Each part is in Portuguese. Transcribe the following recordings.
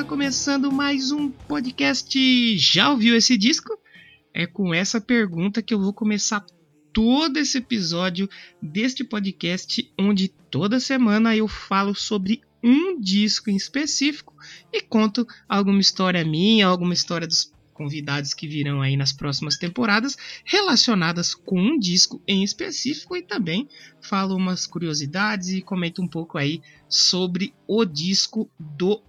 está começando mais um podcast. Já ouviu esse disco? É com essa pergunta que eu vou começar todo esse episódio deste podcast, onde toda semana eu falo sobre um disco em específico e conto alguma história minha, alguma história dos convidados que virão aí nas próximas temporadas relacionadas com um disco em específico e também falo umas curiosidades e comento um pouco aí sobre o disco do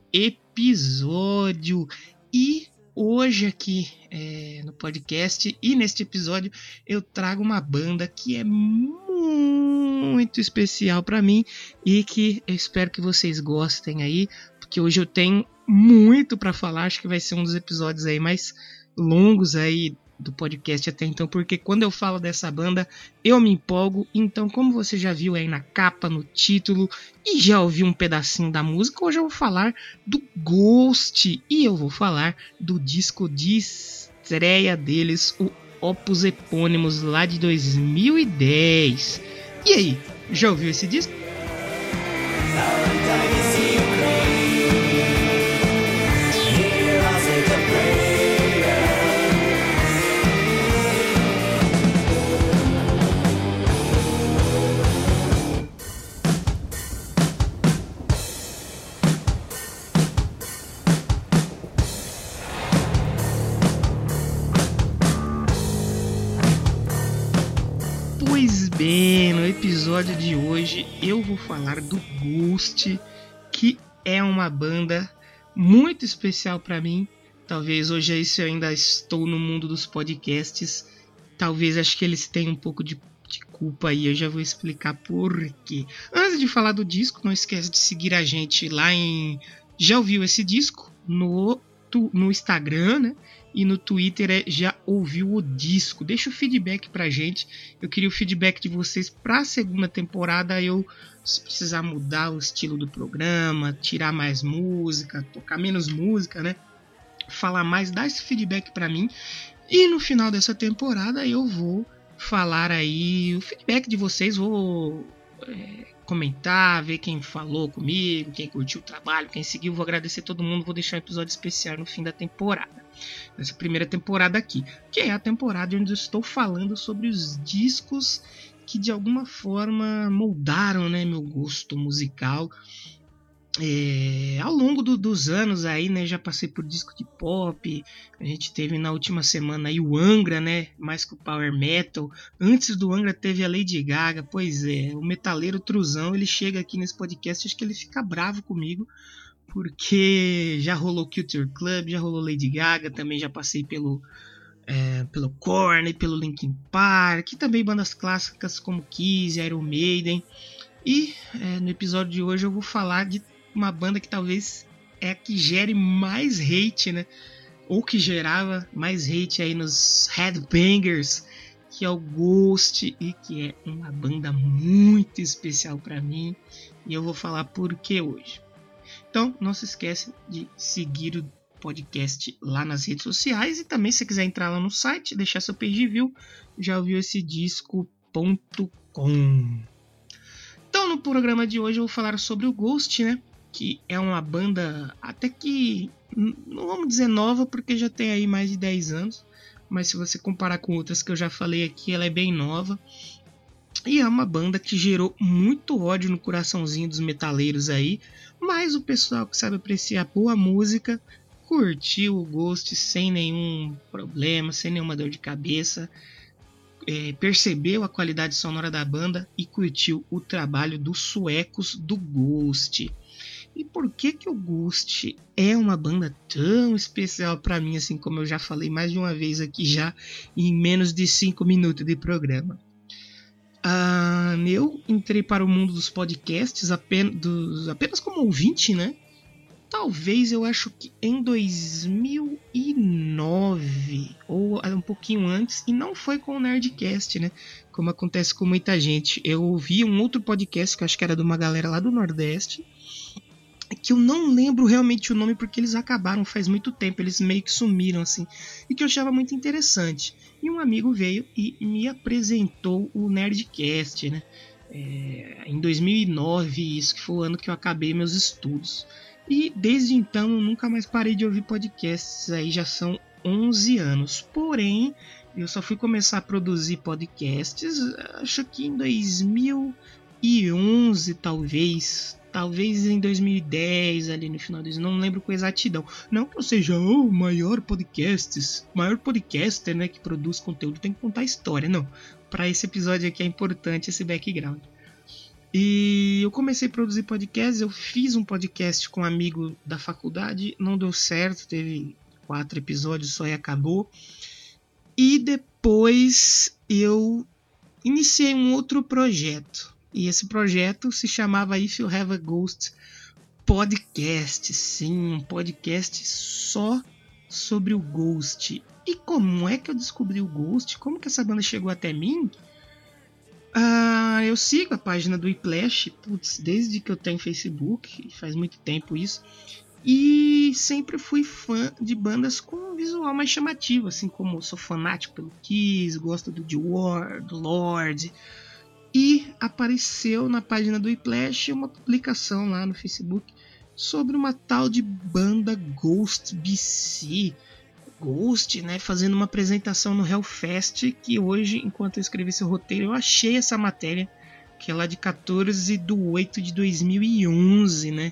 episódio. E hoje aqui é, no podcast e neste episódio eu trago uma banda que é muito especial para mim e que eu espero que vocês gostem aí, porque hoje eu tenho muito para falar, acho que vai ser um dos episódios aí mais longos aí do podcast até então, porque quando eu falo dessa banda, eu me empolgo. Então, como você já viu aí na capa, no título e já ouviu um pedacinho da música, hoje eu vou falar do Ghost e eu vou falar do disco de estreia deles, o Opus Epônimos lá de 2010. E aí, já ouviu esse disco? Falar do Ghost, que é uma banda muito especial para mim. Talvez hoje é isso eu ainda estou no mundo dos podcasts. Talvez acho que eles tenham um pouco de, de culpa aí, eu já vou explicar por quê. Antes de falar do disco, não esquece de seguir a gente lá em Já ouviu esse disco no no Instagram, né? E no Twitter é já ouviu o disco. Deixa o feedback pra gente. Eu queria o feedback de vocês pra segunda temporada. Eu, se precisar mudar o estilo do programa, tirar mais música, tocar menos música, né? Falar mais, dá esse feedback pra mim. E no final dessa temporada eu vou falar aí o feedback de vocês. Vou é, comentar, ver quem falou comigo, quem curtiu o trabalho, quem seguiu. Vou agradecer todo mundo. Vou deixar um episódio especial no fim da temporada. Nessa primeira temporada aqui, que é a temporada onde eu estou falando sobre os discos que de alguma forma moldaram né, meu gosto musical. É, ao longo do, dos anos aí, né, já passei por disco de pop. A gente teve na última semana aí o Angra, né, mais que o power metal. Antes do Angra teve a Lady Gaga. Pois é, o metaleiro Truzão, ele chega aqui nesse podcast, acho que ele fica bravo comigo, porque já rolou Culture Club, já rolou Lady Gaga, também já passei pelo é, pelo Korn, pelo Linkin Park, e também bandas clássicas como Kiss, Iron Maiden. E é, no episódio de hoje eu vou falar de uma banda que talvez é a que gere mais hate, né? Ou que gerava mais hate aí nos Headbangers, que é o Ghost e que é uma banda muito especial para mim. E eu vou falar por que hoje. Então, não se esqueça de seguir o podcast lá nas redes sociais e também se quiser entrar lá no site, deixar seu page view, já ouviu esse disco.com. Então, no programa de hoje eu vou falar sobre o Ghost, né? Que é uma banda até que não vamos dizer nova porque já tem aí mais de 10 anos, mas se você comparar com outras que eu já falei aqui, ela é bem nova. E é uma banda que gerou muito ódio no coraçãozinho dos metaleiros aí, mas o pessoal que sabe apreciar boa música curtiu o Ghost sem nenhum problema, sem nenhuma dor de cabeça. É, percebeu a qualidade sonora da banda e curtiu o trabalho dos suecos do Ghost. E por que que o Ghost é uma banda tão especial para mim, assim como eu já falei mais de uma vez aqui já em menos de 5 minutos de programa? Uh, eu entrei para o mundo dos podcasts apenas, dos, apenas como ouvinte, né? Talvez eu acho que em 2009 ou um pouquinho antes, e não foi com o Nerdcast, né? Como acontece com muita gente. Eu ouvi um outro podcast que eu acho que era de uma galera lá do Nordeste que eu não lembro realmente o nome porque eles acabaram faz muito tempo, eles meio que sumiram assim, e que eu achava muito interessante. E um amigo veio e me apresentou o Nerdcast, né? É, em 2009, isso que foi o ano que eu acabei meus estudos. E desde então eu nunca mais parei de ouvir podcasts, aí já são 11 anos. Porém, eu só fui começar a produzir podcasts, acho que em 2011, talvez. Talvez em 2010, ali no final do não lembro com exatidão. Não que eu seja o maior podcasts, maior podcaster, né, que produz conteúdo, tem que contar história, não. Para esse episódio aqui é importante esse background. E eu comecei a produzir podcasts, eu fiz um podcast com um amigo da faculdade, não deu certo, teve quatro episódios só e acabou. E depois eu iniciei um outro projeto. E esse projeto se chamava If You Have a Ghost Podcast. Sim, um podcast só sobre o Ghost. E como é que eu descobri o Ghost? Como que essa banda chegou até mim? Ah, eu sigo a página do Iplash, putz, desde que eu tenho Facebook, faz muito tempo isso. E sempre fui fã de bandas com um visual mais chamativo, assim como sou fanático pelo Kiss, gosto do The War, do Lord. E apareceu na página do Iplash uma publicação lá no Facebook sobre uma tal de banda Ghost BC. Ghost, né, fazendo uma apresentação no Hellfest, que hoje, enquanto eu escrevi esse roteiro, eu achei essa matéria, que é lá de 14 de 8 de 2011, né?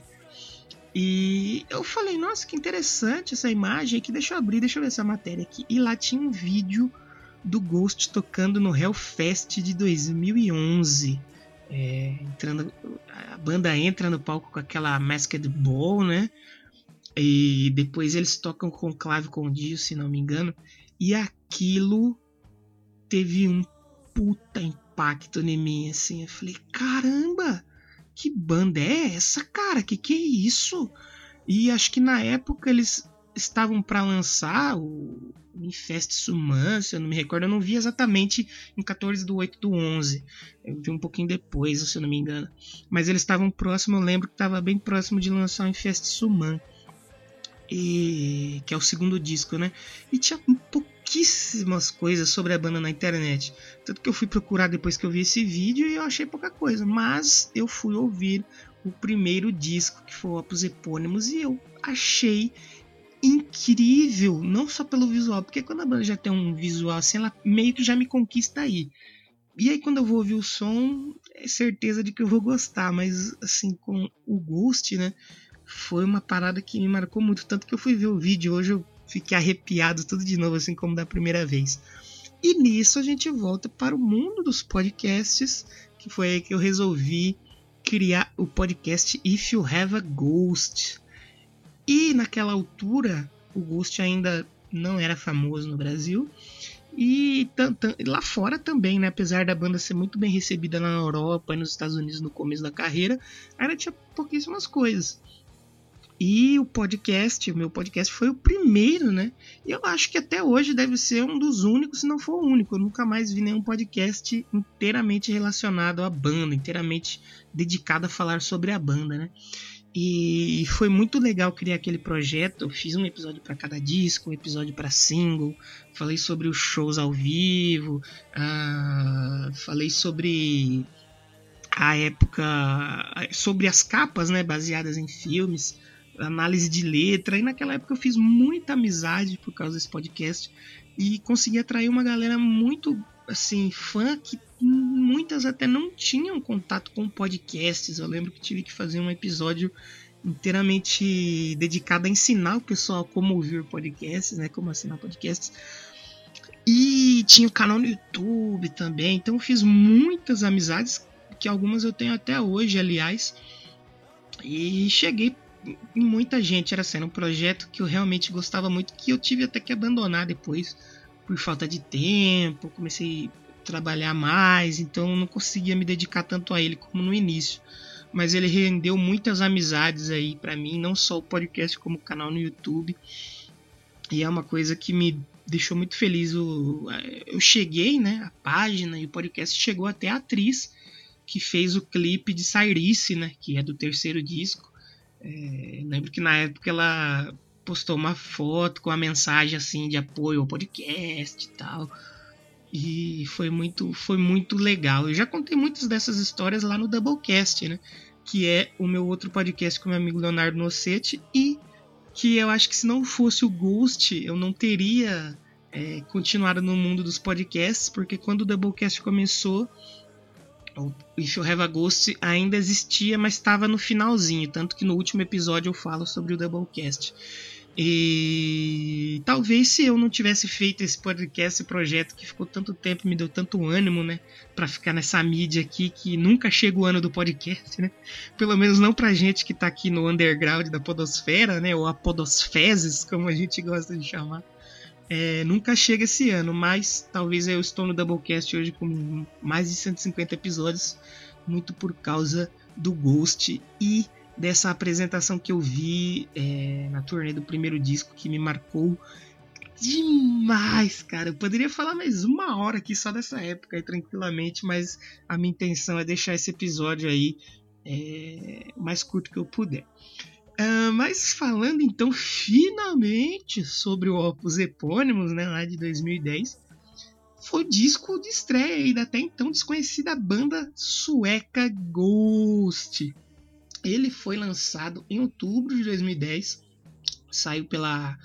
E eu falei, nossa, que interessante essa imagem aqui, deixa eu abrir, deixa eu ver essa matéria aqui. E lá tinha um vídeo do Ghost tocando no Hellfest de 2011. É, entrando, a banda entra no palco com aquela Masked Ball, né? E depois eles tocam com clave com Dio, se não me engano. E aquilo teve um puta impacto em mim, assim. Eu falei, caramba, que banda é essa, cara? Que que é isso? E acho que na época eles estavam para lançar o Infest Suman, se eu não me recordo, eu não vi exatamente em 14 do 8 do 11. Eu vi um pouquinho depois, se eu não me engano. Mas eles estavam próximo, eu lembro que estava bem próximo de lançar o Infest Suman e que é o segundo disco, né? E tinha pouquíssimas coisas sobre a banda na internet. Tanto que eu fui procurar depois que eu vi esse vídeo e eu achei pouca coisa. Mas eu fui ouvir o primeiro disco, que foi o Opus Epônimos, e eu achei incrível, não só pelo visual, porque quando a banda já tem um visual assim, ela meio que já me conquista aí. E aí quando eu vou ouvir o som, é certeza de que eu vou gostar, mas assim, com o Ghost, né? foi uma parada que me marcou muito. Tanto que eu fui ver o vídeo hoje, eu fiquei arrepiado tudo de novo, assim como da primeira vez. E nisso a gente volta para o mundo dos podcasts, que foi aí que eu resolvi criar o podcast If You Have a Ghost. E naquela altura, o Ghost ainda não era famoso no Brasil. E lá fora também, né? Apesar da banda ser muito bem recebida na Europa e nos Estados Unidos no começo da carreira, ainda tinha pouquíssimas coisas. E o podcast, o meu podcast foi o primeiro, né? E eu acho que até hoje deve ser um dos únicos, se não for o único. Eu nunca mais vi nenhum podcast inteiramente relacionado à banda, inteiramente dedicado a falar sobre a banda, né? E foi muito legal criar aquele projeto. Eu fiz um episódio para cada disco, um episódio para single. Falei sobre os shows ao vivo. Uh, falei sobre a época, sobre as capas, né, baseadas em filmes análise de letra. E naquela época eu fiz muita amizade por causa desse podcast e consegui atrair uma galera muito assim fã que muitas até não tinham contato com podcasts. Eu lembro que tive que fazer um episódio inteiramente dedicado a ensinar o pessoal como ouvir podcasts, né, como assinar podcasts. E tinha o canal no YouTube também, então fiz muitas amizades que algumas eu tenho até hoje, aliás. E cheguei em muita gente. Era assim, um projeto que eu realmente gostava muito, que eu tive até que abandonar depois por falta de tempo. Comecei a trabalhar mais, então não conseguia me dedicar tanto a ele como no início. Mas ele rendeu muitas amizades aí para mim, não só o podcast como o canal no YouTube. E é uma coisa que me deixou muito feliz. Eu cheguei, né? A página e o podcast chegou até a atriz que fez o clipe de Cyrisse, né? Que é do terceiro disco. É, lembro que na época ela postou uma foto com a mensagem assim de apoio ao podcast e tal. E foi muito, foi muito legal. Eu já contei muitas dessas histórias lá no Doublecast, né? que é o meu outro podcast com meu amigo Leonardo Nossetti, e que eu acho que se não fosse o Ghost, eu não teria é, continuado no mundo dos podcasts, porque quando o Doublecast começou, o If You Have a Ghost ainda existia, mas estava no finalzinho, tanto que no último episódio eu falo sobre o Doublecast. E talvez se eu não tivesse feito esse podcast, esse projeto que ficou tanto tempo, me deu tanto ânimo, né, para ficar nessa mídia aqui que nunca chega o ano do podcast, né? Pelo menos não pra gente que tá aqui no underground da podosfera, né, ou a podosfezes, como a gente gosta de chamar. É, nunca chega esse ano, mas talvez eu estou no Doublecast hoje com mais de 150 episódios, muito por causa do Ghost e dessa apresentação que eu vi é, na turnê do primeiro disco que me marcou demais, cara. Eu poderia falar mais uma hora aqui só dessa época aí, tranquilamente, mas a minha intenção é deixar esse episódio aí é, mais curto que eu puder. Uh, mas falando então finalmente sobre o Opus Epônimos, né, lá de 2010, foi o disco de estreia da até então desconhecida banda sueca Ghost. Ele foi lançado em outubro de 2010, saiu pela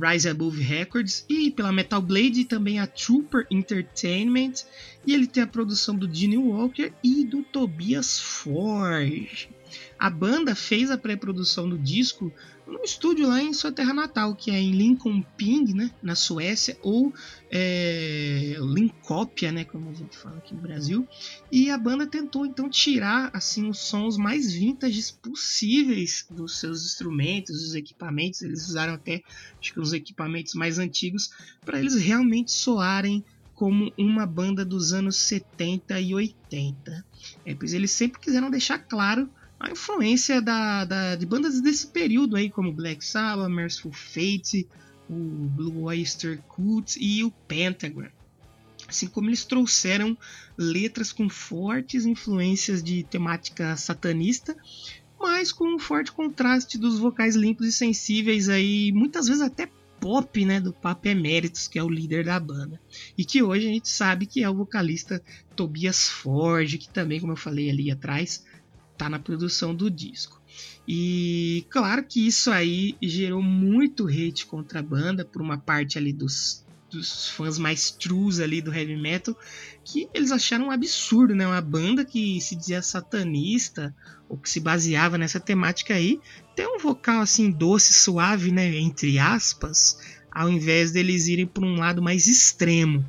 Rise Above Records e pela Metal Blade e também a Trooper Entertainment. E ele tem a produção do Gene Walker e do Tobias Forge. A banda fez a pré-produção do disco num estúdio lá em sua terra natal, que é em Linköping, né, na Suécia, ou é, né, como a gente fala aqui no Brasil. E a banda tentou então tirar assim os sons mais vintage possíveis dos seus instrumentos, dos equipamentos. Eles usaram até acho que os equipamentos mais antigos para eles realmente soarem como uma banda dos anos 70 e 80. É, pois eles sempre quiseram deixar claro a influência da, da, de bandas desse período aí, como Black Sabbath, Merciful Fate, o Blue Oyster Cult e o Pentagram. Assim como eles trouxeram letras com fortes influências de temática satanista, mas com um forte contraste dos vocais limpos e sensíveis aí, muitas vezes até pop, né, do Papa Emeritus, que é o líder da banda. E que hoje a gente sabe que é o vocalista Tobias Forge, que também, como eu falei ali atrás, tá na produção do disco. E claro que isso aí gerou muito hate contra a banda por uma parte ali dos, dos fãs mais trus ali do heavy metal, que eles acharam um absurdo, né? Uma banda que se dizia satanista ou que se baseava nessa temática aí, ter um vocal assim doce, suave, né, entre aspas, ao invés deles irem por um lado mais extremo.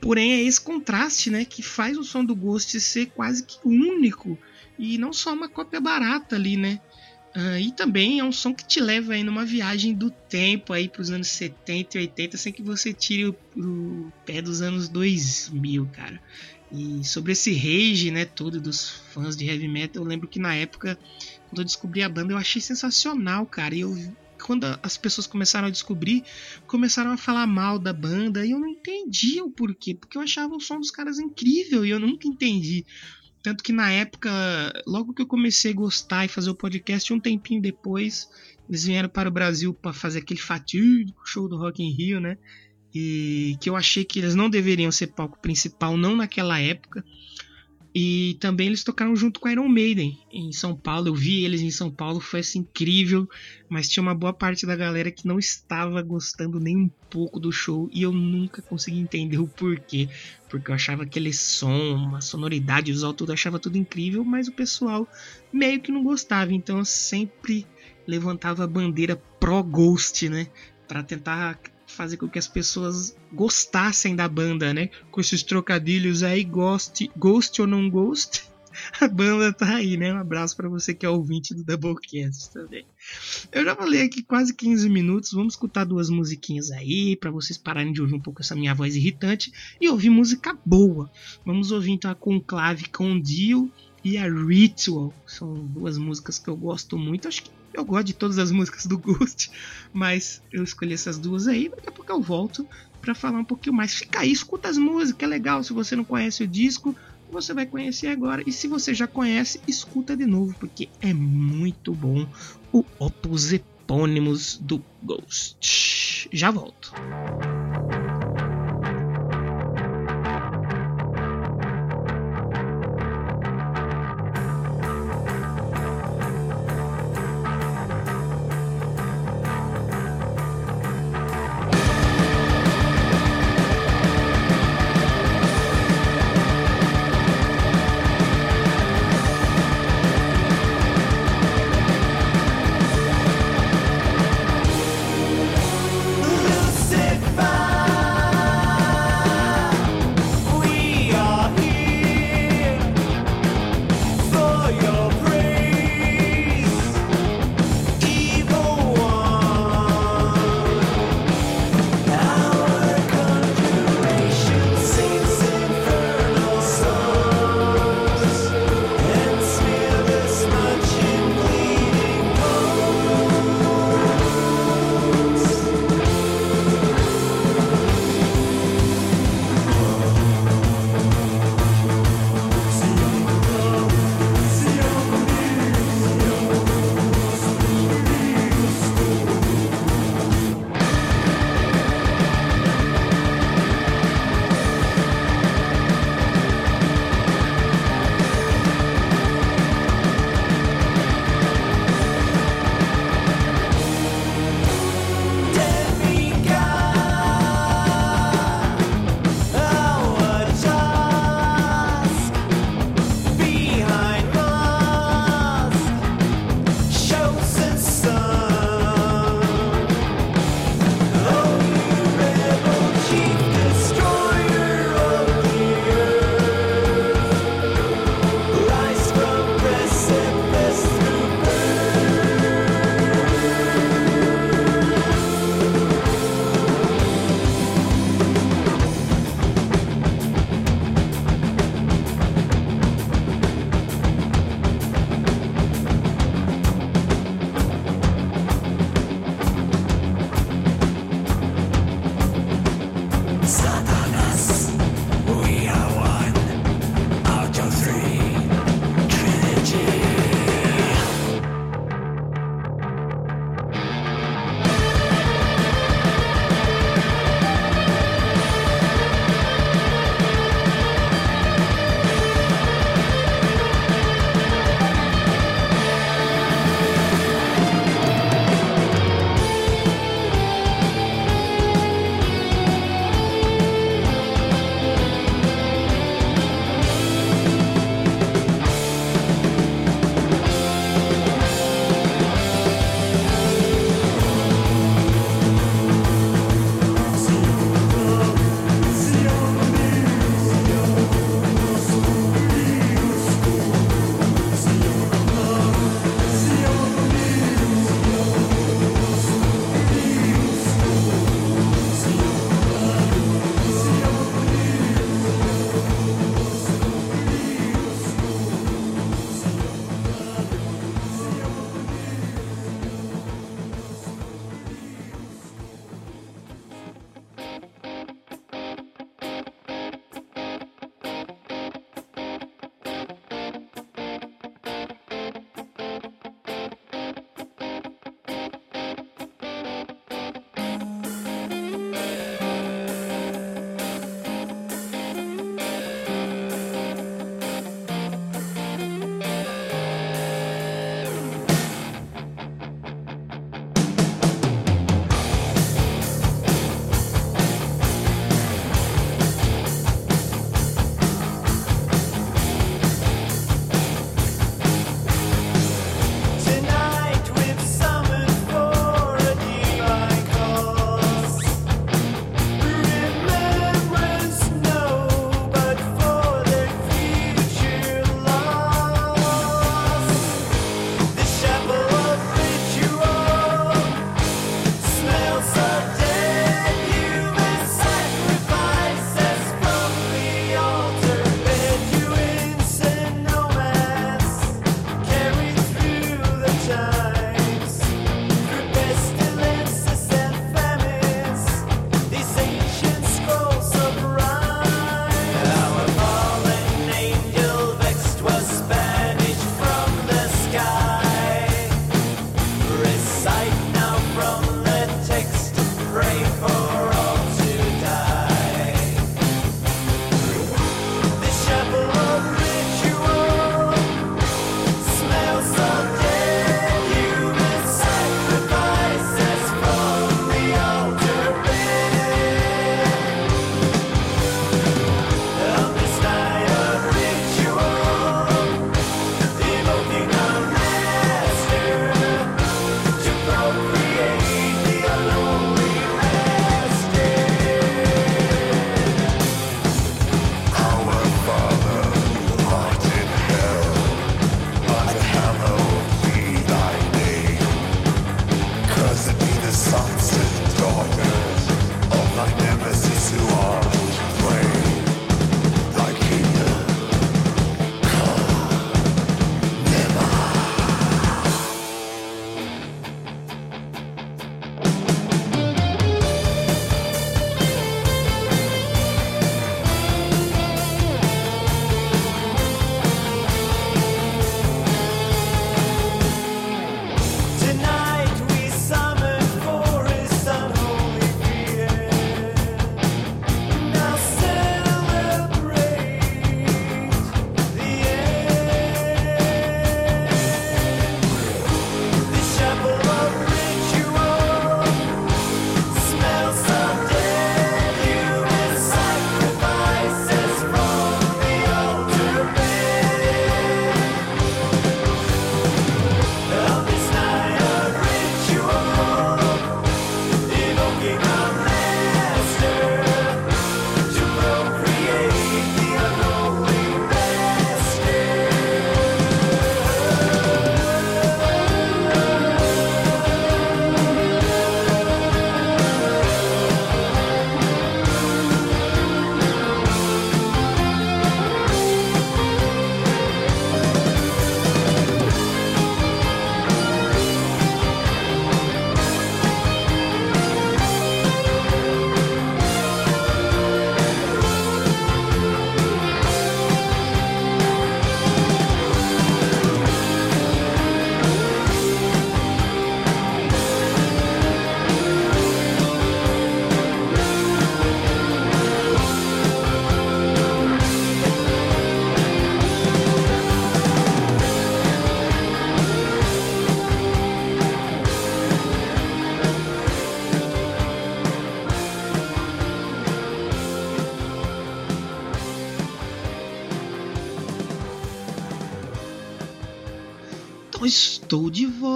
Porém, é esse contraste, né, que faz o som do Ghost ser quase que único e não só uma cópia barata ali, né? Uh, e também é um som que te leva aí numa viagem do tempo aí para os anos 70 e 80 sem que você tire o, o, pé dos anos 2000, cara. E sobre esse rage, né, todo dos fãs de heavy metal, eu lembro que na época, quando eu descobri a banda, eu achei sensacional, cara. E eu quando as pessoas começaram a descobrir, começaram a falar mal da banda e eu não entendia o porquê, porque eu achava o som dos caras incrível e eu nunca entendi tanto que na época, logo que eu comecei a gostar e fazer o podcast, um tempinho depois, eles vieram para o Brasil para fazer aquele fatídico show do Rock in Rio, né? E que eu achei que eles não deveriam ser palco principal, não naquela época. E também eles tocaram junto com Iron Maiden em São Paulo. Eu vi eles em São Paulo, foi assim incrível. Mas tinha uma boa parte da galera que não estava gostando nem um pouco do show e eu nunca consegui entender o porquê. Porque eu achava aquele som, uma sonoridade, visual tudo, achava tudo incrível, mas o pessoal meio que não gostava. Então eu sempre levantava a bandeira pro Ghost, né? Para tentar fazer com que as pessoas gostassem da banda, né? Com esses trocadilhos aí, ghost, ghost ou não ghost, a banda tá aí, né? Um abraço para você que é ouvinte do Doublecast também. Eu já falei aqui quase 15 minutos, vamos escutar duas musiquinhas aí para vocês pararem de ouvir um pouco essa minha voz irritante e ouvir música boa. Vamos ouvir então a Conclave Condil e a Ritual. São duas músicas que eu gosto muito. Acho que eu gosto de todas as músicas do Ghost, mas eu escolhi essas duas aí. Daqui a pouco eu volto para falar um pouquinho mais. Fica aí, escuta as músicas, é legal. Se você não conhece o disco, você vai conhecer agora. E se você já conhece, escuta de novo, porque é muito bom o Opus Epônimos do Ghost. Já volto.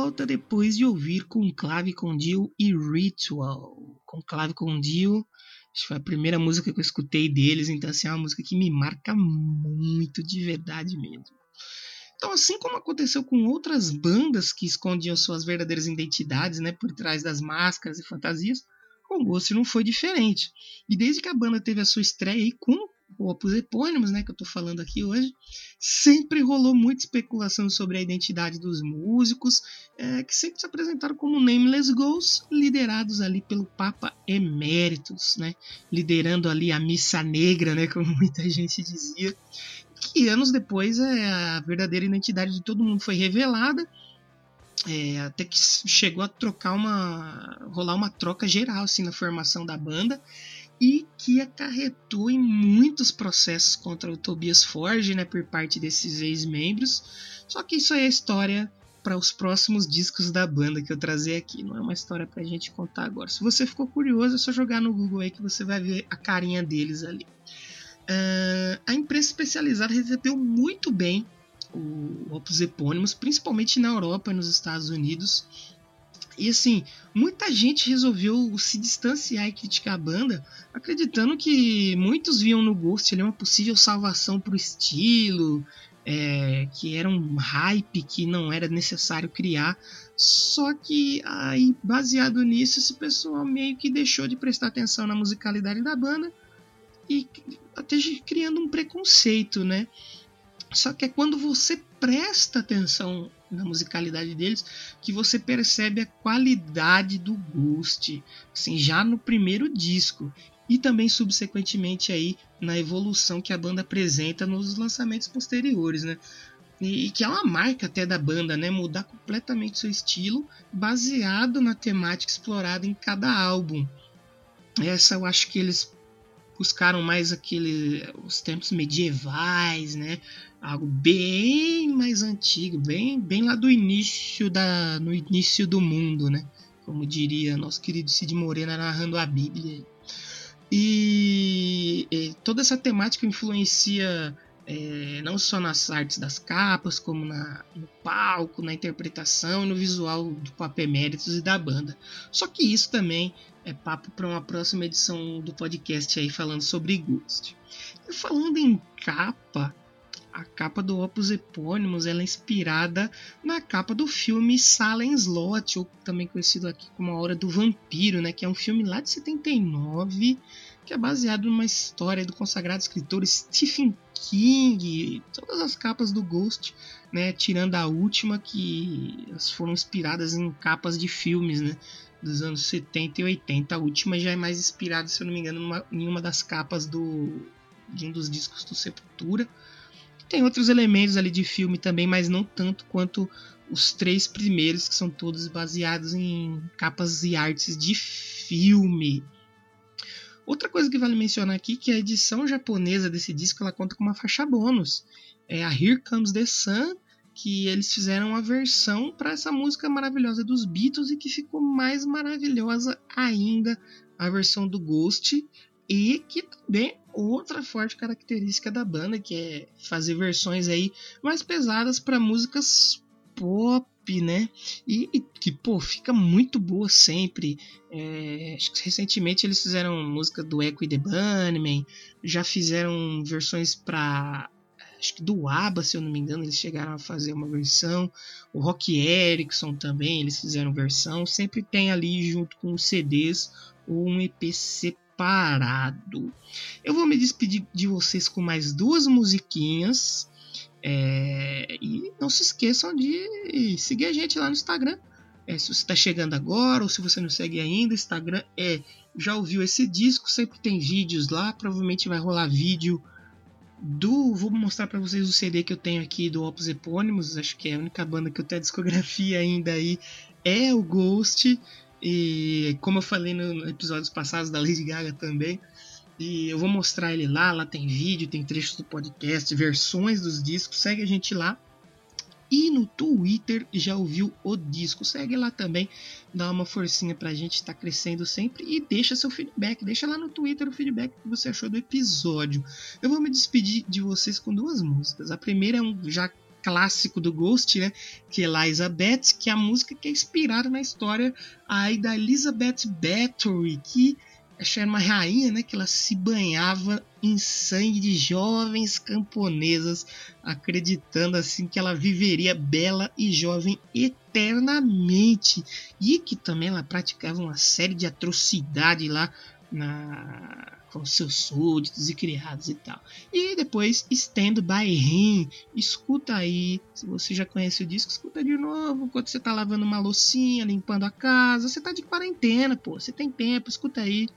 Volta depois de ouvir Conclave com Dio e Ritual. Conclave com Dio, acho que foi a primeira música que eu escutei deles, então assim, é uma música que me marca muito de verdade mesmo. Então, assim como aconteceu com outras bandas que escondiam suas verdadeiras identidades né, por trás das máscaras e fantasias, com Ghost não foi diferente. E desde que a banda teve a sua estreia aí com Opus Epônimos, né, que eu estou falando aqui hoje, sempre rolou muita especulação sobre a identidade dos músicos, é, que sempre se apresentaram como Nameless Ghosts, liderados ali pelo Papa Emeritus, né, liderando ali a Missa Negra, né, como muita gente dizia, que anos depois é, a verdadeira identidade de todo mundo foi revelada, é, até que chegou a trocar uma rolar uma troca geral assim na formação da banda e que acarretou em muitos processos contra o Tobias Forge, né, por parte desses ex-membros. Só que isso é história para os próximos discos da banda que eu trazer aqui, não é uma história para a gente contar agora. Se você ficou curioso, é só jogar no Google aí que você vai ver a carinha deles ali. Uh, a imprensa especializada recebeu muito bem o Opus Epônimos, principalmente na Europa e nos Estados Unidos. E assim, muita gente resolveu se distanciar e criticar a banda, acreditando que muitos viam no Ghost ali uma possível salvação para o estilo, é, que era um hype que não era necessário criar. Só que aí, baseado nisso, esse pessoal meio que deixou de prestar atenção na musicalidade da banda e até criando um preconceito, né? Só que é quando você presta atenção na musicalidade deles que você percebe a qualidade do Ghost, assim, já no primeiro disco e também subsequentemente aí na evolução que a banda apresenta nos lançamentos posteriores, né? E, que é uma marca até da banda, né? Mudar completamente seu estilo baseado na temática explorada em cada álbum. Essa eu acho que eles buscaram mais aquele os tempos medievais, né? Algo bem mais antigo, bem bem lá do início da no início do mundo, né? Como diria nosso querido Cid Morena narrando a Bíblia. E, e toda essa temática influencia é, não só nas artes das capas, como na, no palco, na interpretação e no visual do Papo Méritos e da banda. Só que isso também é papo para uma próxima edição do podcast aí falando sobre Ghost. E falando em capa, a capa do Opus Epônimos ela é inspirada na capa do filme Salem Slot, ou também conhecido aqui como A Hora do Vampiro, né, que é um filme lá de 79, que é baseado numa história do consagrado escritor Stephen King, todas as capas do Ghost, né, tirando a última que foram inspiradas em capas de filmes, né, dos anos 70 e 80. A última já é mais inspirada, se eu não me engano, numa, em uma das capas do, de um dos discos do Sepultura. Tem outros elementos ali de filme também, mas não tanto quanto os três primeiros, que são todos baseados em capas e artes de filme. Outra coisa que vale mencionar aqui que a edição japonesa desse disco ela conta com uma faixa bônus. É a Here Comes the Sun, que eles fizeram uma versão para essa música maravilhosa dos Beatles e que ficou mais maravilhosa ainda a versão do Ghost e que também outra forte característica da banda que é fazer versões aí mais pesadas para músicas pop, né? E, e, que pô fica muito boa sempre. É, acho que recentemente eles fizeram música do Echo e The Bunnymen, já fizeram versões para acho que do ABBA, se eu não me engano, eles chegaram a fazer uma versão. O Rock Erickson também, eles fizeram versão. Sempre tem ali junto com os CDs um EP separado. Eu vou me despedir de vocês com mais duas musiquinhas. É... e não se esqueçam de seguir a gente lá no Instagram. É, se você está chegando agora ou se você não segue ainda, Instagram é já ouviu esse disco, sempre tem vídeos lá, provavelmente vai rolar vídeo do. Vou mostrar para vocês o CD que eu tenho aqui do Opus Epônimos. Acho que é a única banda que eu tenho a discografia ainda aí. É o Ghost. E como eu falei nos episódios passados da Lady Gaga também. E eu vou mostrar ele lá. Lá tem vídeo, tem trechos do podcast, versões dos discos. Segue a gente lá e no Twitter já ouviu o disco. Segue lá também, dá uma forcinha pra gente estar tá crescendo sempre e deixa seu feedback. Deixa lá no Twitter o feedback que você achou do episódio. Eu vou me despedir de vocês com duas músicas. A primeira é um já clássico do Ghost, né? Que é Elizabeth, que é a música que é inspirada na história aí da Elizabeth Bathory, que essa era uma rainha, né? Que ela se banhava em sangue de jovens camponesas, acreditando assim que ela viveria bela e jovem eternamente. E que também ela praticava uma série de atrocidades lá na com seus súditos e criados e tal. E depois Stand By Him, escuta aí, se você já conhece o disco, escuta de novo, quando você tá lavando uma loucinha, limpando a casa, você tá de quarentena, pô, você tem tempo, escuta aí.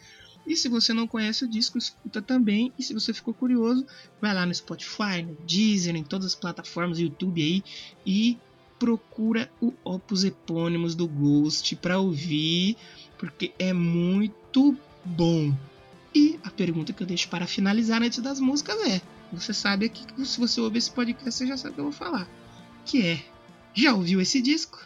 E se você não conhece o disco, escuta também. E se você ficou curioso, vai lá no Spotify, no Deezer, em todas as plataformas, YouTube aí e procura o Opus Epônimos do Ghost para ouvir, porque é muito bom. E a pergunta que eu deixo para finalizar antes das músicas é: você sabe aqui que se você ouvir esse podcast, você já sabe o que eu vou falar. Que é: já ouviu esse disco?